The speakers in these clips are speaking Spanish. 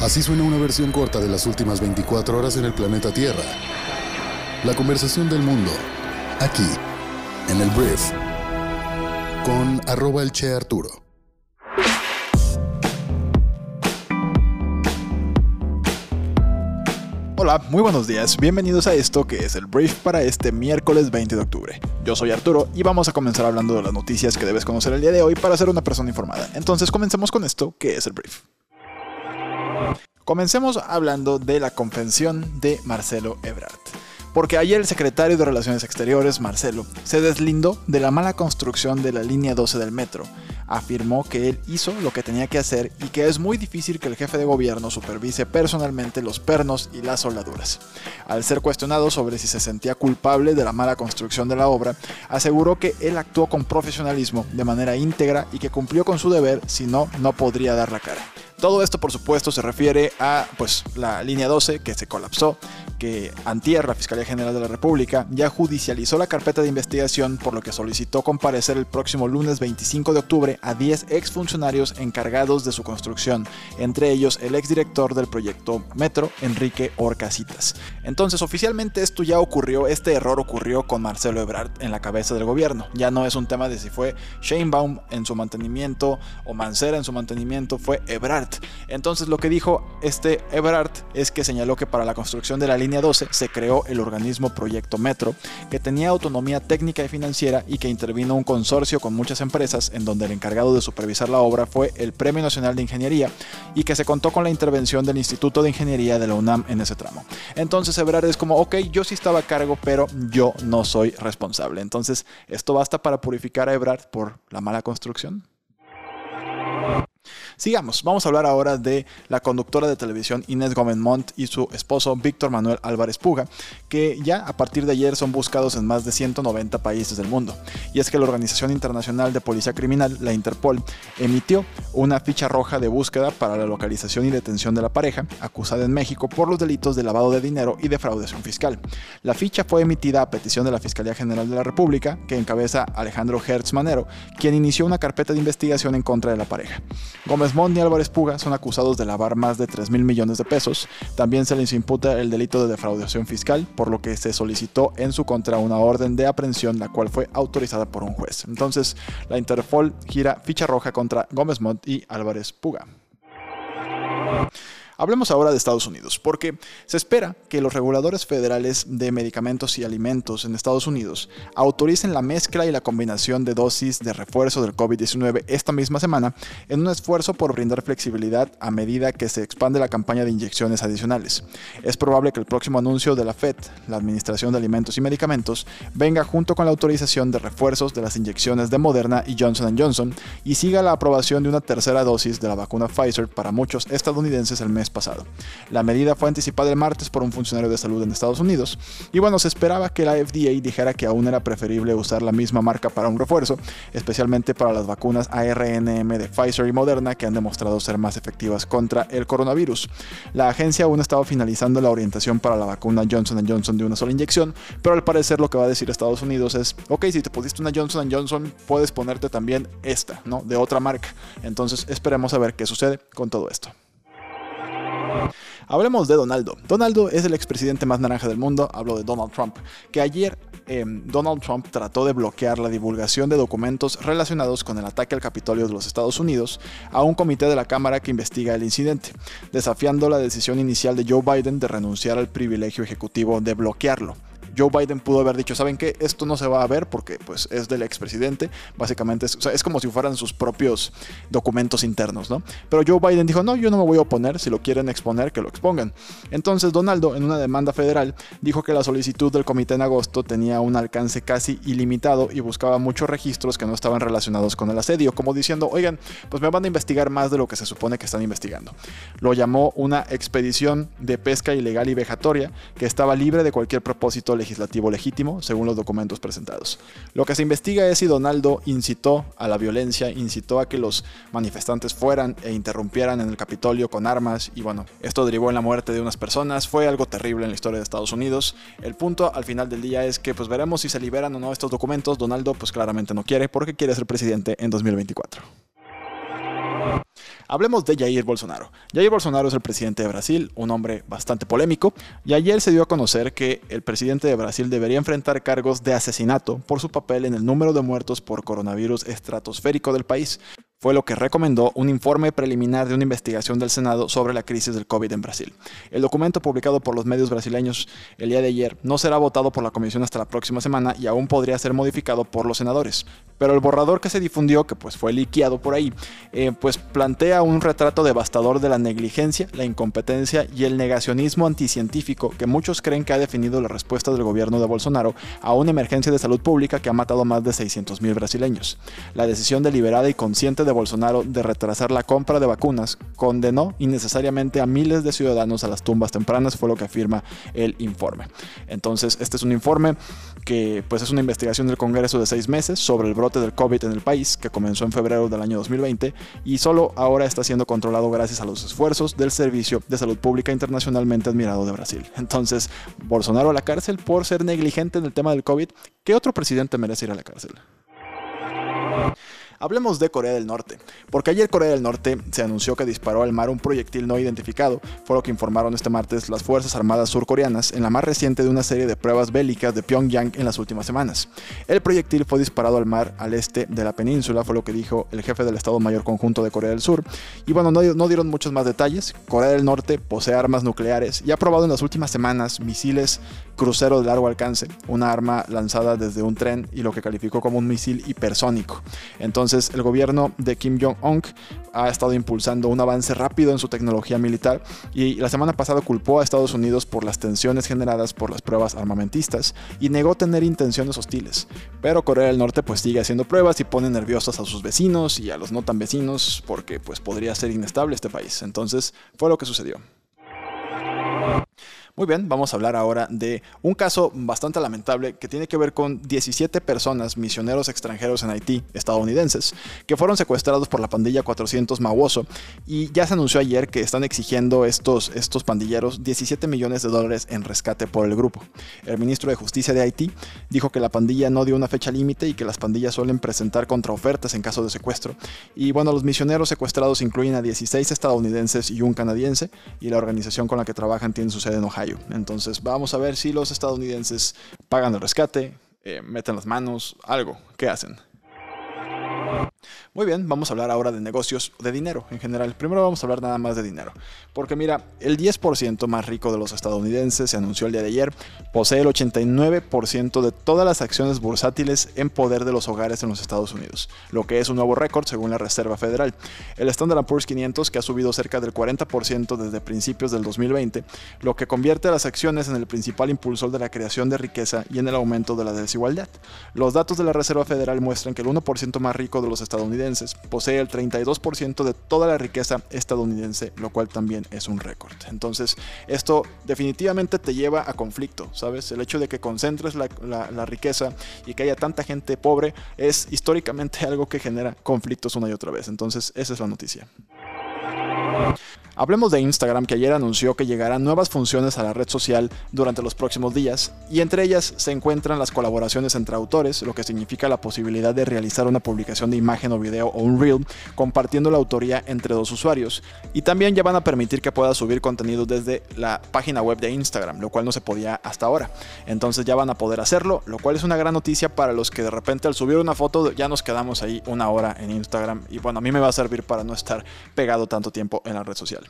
Así suena una versión corta de las últimas 24 horas en el planeta Tierra. La conversación del mundo, aquí, en el Brief, con arroba el Che Arturo. Hola, muy buenos días, bienvenidos a esto que es el brief para este miércoles 20 de octubre. Yo soy Arturo y vamos a comenzar hablando de las noticias que debes conocer el día de hoy para ser una persona informada. Entonces comencemos con esto que es el brief. Comencemos hablando de la confesión de Marcelo Ebrard porque ayer el secretario de Relaciones Exteriores, Marcelo, se deslindó de la mala construcción de la línea 12 del metro. Afirmó que él hizo lo que tenía que hacer y que es muy difícil que el jefe de gobierno supervise personalmente los pernos y las soldaduras. Al ser cuestionado sobre si se sentía culpable de la mala construcción de la obra, aseguró que él actuó con profesionalismo, de manera íntegra y que cumplió con su deber, si no, no podría dar la cara. Todo esto, por supuesto, se refiere a pues, la línea 12 que se colapsó, que Antier, la Fiscalía General de la República, ya judicializó la carpeta de investigación, por lo que solicitó comparecer el próximo lunes 25 de octubre a 10 exfuncionarios encargados de su construcción, entre ellos el exdirector del proyecto Metro, Enrique Orcasitas. Entonces, oficialmente esto ya ocurrió, este error ocurrió con Marcelo Ebrard en la cabeza del gobierno. Ya no es un tema de si fue Sheinbaum en su mantenimiento o Mancera en su mantenimiento, fue Ebrard entonces lo que dijo este Ebrard es que señaló que para la construcción de la línea 12 se creó el organismo Proyecto Metro, que tenía autonomía técnica y financiera y que intervino un consorcio con muchas empresas en donde el encargado de supervisar la obra fue el Premio Nacional de Ingeniería y que se contó con la intervención del Instituto de Ingeniería de la UNAM en ese tramo. Entonces Ebrard es como, ok, yo sí estaba a cargo, pero yo no soy responsable. Entonces, ¿esto basta para purificar a Ebrard por la mala construcción? Sigamos, vamos a hablar ahora de la conductora de televisión Inés Gómez Montt y su esposo Víctor Manuel Álvarez Puga, que ya a partir de ayer son buscados en más de 190 países del mundo. Y es que la Organización Internacional de Policía Criminal, la Interpol, emitió una ficha roja de búsqueda para la localización y detención de la pareja, acusada en México por los delitos de lavado de dinero y defraudación fiscal. La ficha fue emitida a petición de la Fiscalía General de la República, que encabeza Alejandro Hertz Manero, quien inició una carpeta de investigación en contra de la pareja. Gómez Montt y Álvarez Puga son acusados de lavar más de 3 mil millones de pesos. También se les imputa el delito de defraudación fiscal, por lo que se solicitó en su contra una orden de aprehensión, la cual fue autorizada por un juez. Entonces, la Interpol gira ficha roja contra Gómez Montt y Álvarez Puga. Hablemos ahora de Estados Unidos, porque se espera que los reguladores federales de medicamentos y alimentos en Estados Unidos autoricen la mezcla y la combinación de dosis de refuerzo del COVID-19 esta misma semana en un esfuerzo por brindar flexibilidad a medida que se expande la campaña de inyecciones adicionales. Es probable que el próximo anuncio de la FED, la Administración de Alimentos y Medicamentos, venga junto con la autorización de refuerzos de las inyecciones de Moderna y Johnson Johnson y siga la aprobación de una tercera dosis de la vacuna Pfizer para muchos estadounidenses el mes pasado. La medida fue anticipada el martes por un funcionario de salud en Estados Unidos. Y bueno, se esperaba que la FDA dijera que aún era preferible usar la misma marca para un refuerzo, especialmente para las vacunas ARNM de Pfizer y Moderna que han demostrado ser más efectivas contra el coronavirus. La agencia aún estaba finalizando la orientación para la vacuna Johnson Johnson de una sola inyección, pero al parecer lo que va a decir Estados Unidos es, ok, si te pusiste una Johnson Johnson, puedes ponerte también esta, ¿no? De otra marca. Entonces esperemos a ver qué sucede con todo esto. Hablemos de Donaldo. Donaldo es el expresidente más naranja del mundo, hablo de Donald Trump, que ayer em, Donald Trump trató de bloquear la divulgación de documentos relacionados con el ataque al Capitolio de los Estados Unidos a un comité de la Cámara que investiga el incidente, desafiando la decisión inicial de Joe Biden de renunciar al privilegio ejecutivo de bloquearlo. Joe Biden pudo haber dicho, ¿saben qué? Esto no se va a ver porque pues es del expresidente, básicamente es, es como si fueran sus propios documentos internos, ¿no? Pero Joe Biden dijo, no, yo no me voy a oponer, si lo quieren exponer, que lo expongan. Entonces Donaldo, en una demanda federal, dijo que la solicitud del comité en agosto tenía un alcance casi ilimitado y buscaba muchos registros que no estaban relacionados con el asedio, como diciendo, oigan, pues me van a investigar más de lo que se supone que están investigando. Lo llamó una expedición de pesca ilegal y vejatoria que estaba libre de cualquier propósito legislativo legítimo, según los documentos presentados. Lo que se investiga es si Donaldo incitó a la violencia, incitó a que los manifestantes fueran e interrumpieran en el Capitolio con armas y bueno, esto derivó en la muerte de unas personas, fue algo terrible en la historia de Estados Unidos. El punto al final del día es que pues veremos si se liberan o no estos documentos. Donaldo pues claramente no quiere porque quiere ser presidente en 2024. Hablemos de Jair Bolsonaro. Jair Bolsonaro es el presidente de Brasil, un hombre bastante polémico, y ayer se dio a conocer que el presidente de Brasil debería enfrentar cargos de asesinato por su papel en el número de muertos por coronavirus estratosférico del país fue lo que recomendó un informe preliminar de una investigación del Senado sobre la crisis del COVID en Brasil. El documento publicado por los medios brasileños el día de ayer no será votado por la comisión hasta la próxima semana y aún podría ser modificado por los senadores. Pero el borrador que se difundió, que pues fue liqueado por ahí, eh, pues plantea un retrato devastador de la negligencia, la incompetencia y el negacionismo anticientífico que muchos creen que ha definido la respuesta del gobierno de Bolsonaro a una emergencia de salud pública que ha matado más de 600.000 brasileños. La decisión deliberada y consciente de Bolsonaro de retrasar la compra de vacunas condenó innecesariamente a miles de ciudadanos a las tumbas tempranas, fue lo que afirma el informe. Entonces, este es un informe que pues es una investigación del Congreso de seis meses sobre el brote del COVID en el país, que comenzó en febrero del año 2020 y solo ahora está siendo controlado gracias a los esfuerzos del Servicio de Salud Pública internacionalmente admirado de Brasil. Entonces, Bolsonaro a la cárcel por ser negligente en el tema del COVID. ¿Qué otro presidente merece ir a la cárcel? Hablemos de Corea del Norte, porque ayer Corea del Norte se anunció que disparó al mar un proyectil no identificado, fue lo que informaron este martes las Fuerzas Armadas surcoreanas en la más reciente de una serie de pruebas bélicas de Pyongyang en las últimas semanas. El proyectil fue disparado al mar al este de la península, fue lo que dijo el jefe del Estado Mayor Conjunto de Corea del Sur. Y bueno, no, no dieron muchos más detalles. Corea del Norte posee armas nucleares y ha probado en las últimas semanas misiles crucero de largo alcance, una arma lanzada desde un tren y lo que calificó como un misil hipersónico. Entonces el gobierno de Kim Jong-un ha estado impulsando un avance rápido en su tecnología militar y la semana pasada culpó a Estados Unidos por las tensiones generadas por las pruebas armamentistas y negó tener intenciones hostiles. Pero Corea del Norte pues sigue haciendo pruebas y pone nerviosos a sus vecinos y a los no tan vecinos porque pues podría ser inestable este país. Entonces fue lo que sucedió. Muy bien, vamos a hablar ahora de un caso bastante lamentable que tiene que ver con 17 personas, misioneros extranjeros en Haití, estadounidenses, que fueron secuestrados por la pandilla 400 Mawoso y ya se anunció ayer que están exigiendo estos, estos pandilleros 17 millones de dólares en rescate por el grupo. El ministro de Justicia de Haití dijo que la pandilla no dio una fecha límite y que las pandillas suelen presentar contraofertas en caso de secuestro. Y bueno, los misioneros secuestrados incluyen a 16 estadounidenses y un canadiense y la organización con la que trabajan tiene su sede en Ohio. Entonces vamos a ver si los estadounidenses pagan el rescate, eh, meten las manos, algo. ¿Qué hacen? Muy bien, vamos a hablar ahora de negocios, de dinero en general. Primero vamos a hablar nada más de dinero. Porque mira, el 10% más rico de los estadounidenses, se anunció el día de ayer, posee el 89% de todas las acciones bursátiles en poder de los hogares en los Estados Unidos, lo que es un nuevo récord según la Reserva Federal. El Standard Poor's 500, que ha subido cerca del 40% desde principios del 2020, lo que convierte a las acciones en el principal impulsor de la creación de riqueza y en el aumento de la desigualdad. Los datos de la Reserva Federal muestran que el 1% más rico de los estadounidenses posee el 32% de toda la riqueza estadounidense, lo cual también es un récord. Entonces, esto definitivamente te lleva a conflicto, ¿sabes? El hecho de que concentres la, la riqueza y que haya tanta gente pobre es históricamente algo que genera conflictos una y otra vez. Entonces, esa es la noticia. Hablemos de Instagram que ayer anunció que llegarán nuevas funciones a la red social durante los próximos días y entre ellas se encuentran las colaboraciones entre autores, lo que significa la posibilidad de realizar una publicación de imagen o video o un reel compartiendo la autoría entre dos usuarios y también ya van a permitir que puedas subir contenido desde la página web de Instagram, lo cual no se podía hasta ahora. Entonces ya van a poder hacerlo, lo cual es una gran noticia para los que de repente al subir una foto ya nos quedamos ahí una hora en Instagram y bueno, a mí me va a servir para no estar pegado tanto tiempo en la red social.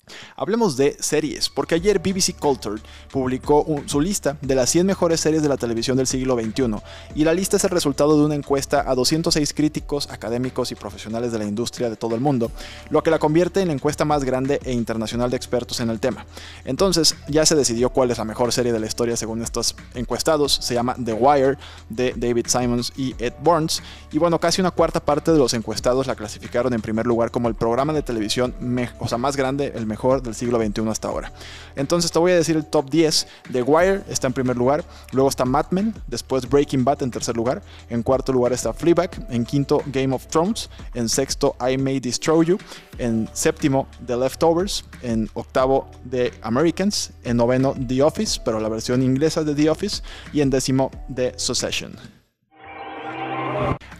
Hablemos de series, porque ayer BBC Culture publicó su lista de las 100 mejores series de la televisión del siglo XXI, y la lista es el resultado de una encuesta a 206 críticos, académicos y profesionales de la industria de todo el mundo, lo que la convierte en la encuesta más grande e internacional de expertos en el tema. Entonces, ya se decidió cuál es la mejor serie de la historia según estos encuestados, se llama The Wire, de David Simons y Ed Burns, y bueno, casi una cuarta parte de los encuestados la clasificaron en primer lugar como el programa de televisión más grande el mejor del siglo XXI hasta ahora. Entonces te voy a decir el top 10. The Wire está en primer lugar, luego está Mad Men, después Breaking Bad en tercer lugar, en cuarto lugar está Fleabag, en quinto Game of Thrones, en sexto I May Destroy You, en séptimo The Leftovers, en octavo The Americans, en noveno The Office, pero la versión inglesa de The Office, y en décimo The Succession.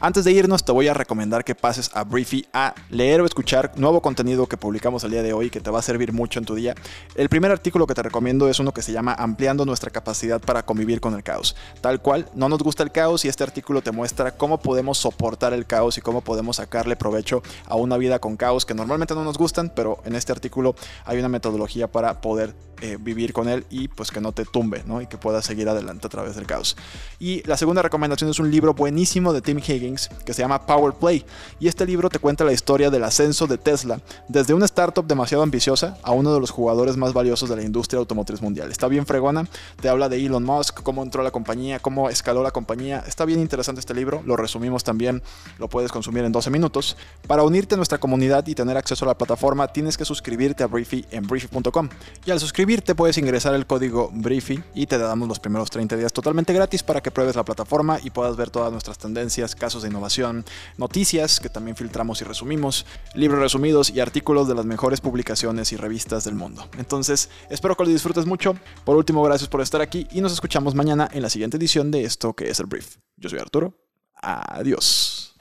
Antes de irnos, te voy a recomendar que pases a Briefy a leer o escuchar nuevo contenido que publicamos el día de hoy que te va a servir mucho en tu día. El primer artículo que te recomiendo es uno que se llama Ampliando nuestra capacidad para convivir con el caos. Tal cual, no nos gusta el caos y este artículo te muestra cómo podemos soportar el caos y cómo podemos sacarle provecho a una vida con caos que normalmente no nos gustan, pero en este artículo hay una metodología para poder eh, vivir con él y pues que no te tumbe. Y que puedas seguir adelante a través del caos. Y la segunda recomendación es un libro buenísimo de Tim Higgins que se llama Power Play. Y este libro te cuenta la historia del ascenso de Tesla desde una startup demasiado ambiciosa a uno de los jugadores más valiosos de la industria automotriz mundial. Está bien fregona, te habla de Elon Musk, cómo entró a la compañía, cómo escaló la compañía. Está bien interesante este libro, lo resumimos también, lo puedes consumir en 12 minutos. Para unirte a nuestra comunidad y tener acceso a la plataforma, tienes que suscribirte a Briefy en briefy.com. Y al suscribirte, te puedes ingresar el código Briefy y te damos los primeros 30 días totalmente gratis para que pruebes la plataforma y puedas ver todas nuestras tendencias, casos de innovación, noticias que también filtramos y resumimos, libros resumidos y artículos de las mejores publicaciones y revistas del mundo. Entonces, espero que lo disfrutes mucho. Por último, gracias por estar aquí y nos escuchamos mañana en la siguiente edición de esto que es el Brief. Yo soy Arturo. Adiós.